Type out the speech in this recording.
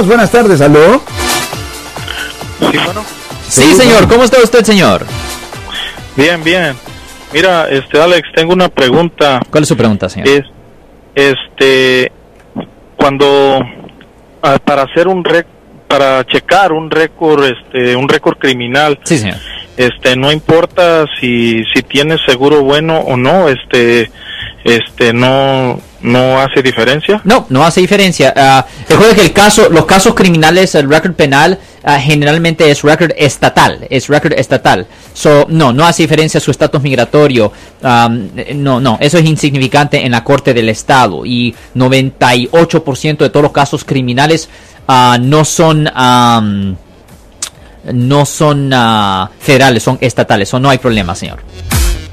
más? Buenas tardes, ¿aló? Sí, bueno. Sí, señor. ¿Cómo está usted, señor? Bien, bien. Mira, este Alex, tengo una pregunta. ¿Cuál es su pregunta, señor? Es, este, cuando ah, para hacer un rec, para checar un récord, este, un récord criminal, Sí, señor. este, no importa si si tienes seguro bueno o no, este, este, no no hace diferencia. No, no hace diferencia. Ah, recuerda que el caso, los casos criminales, el récord penal, ah, generalmente es récord estatal, es récord estatal. So, no, no hace diferencia su estatus migratorio. Eh, no, no, eso es insignificante en la corte del estado y 98% de todos los casos criminales ah, no son am, no son federales, son estatales. So, no hay problema, señor.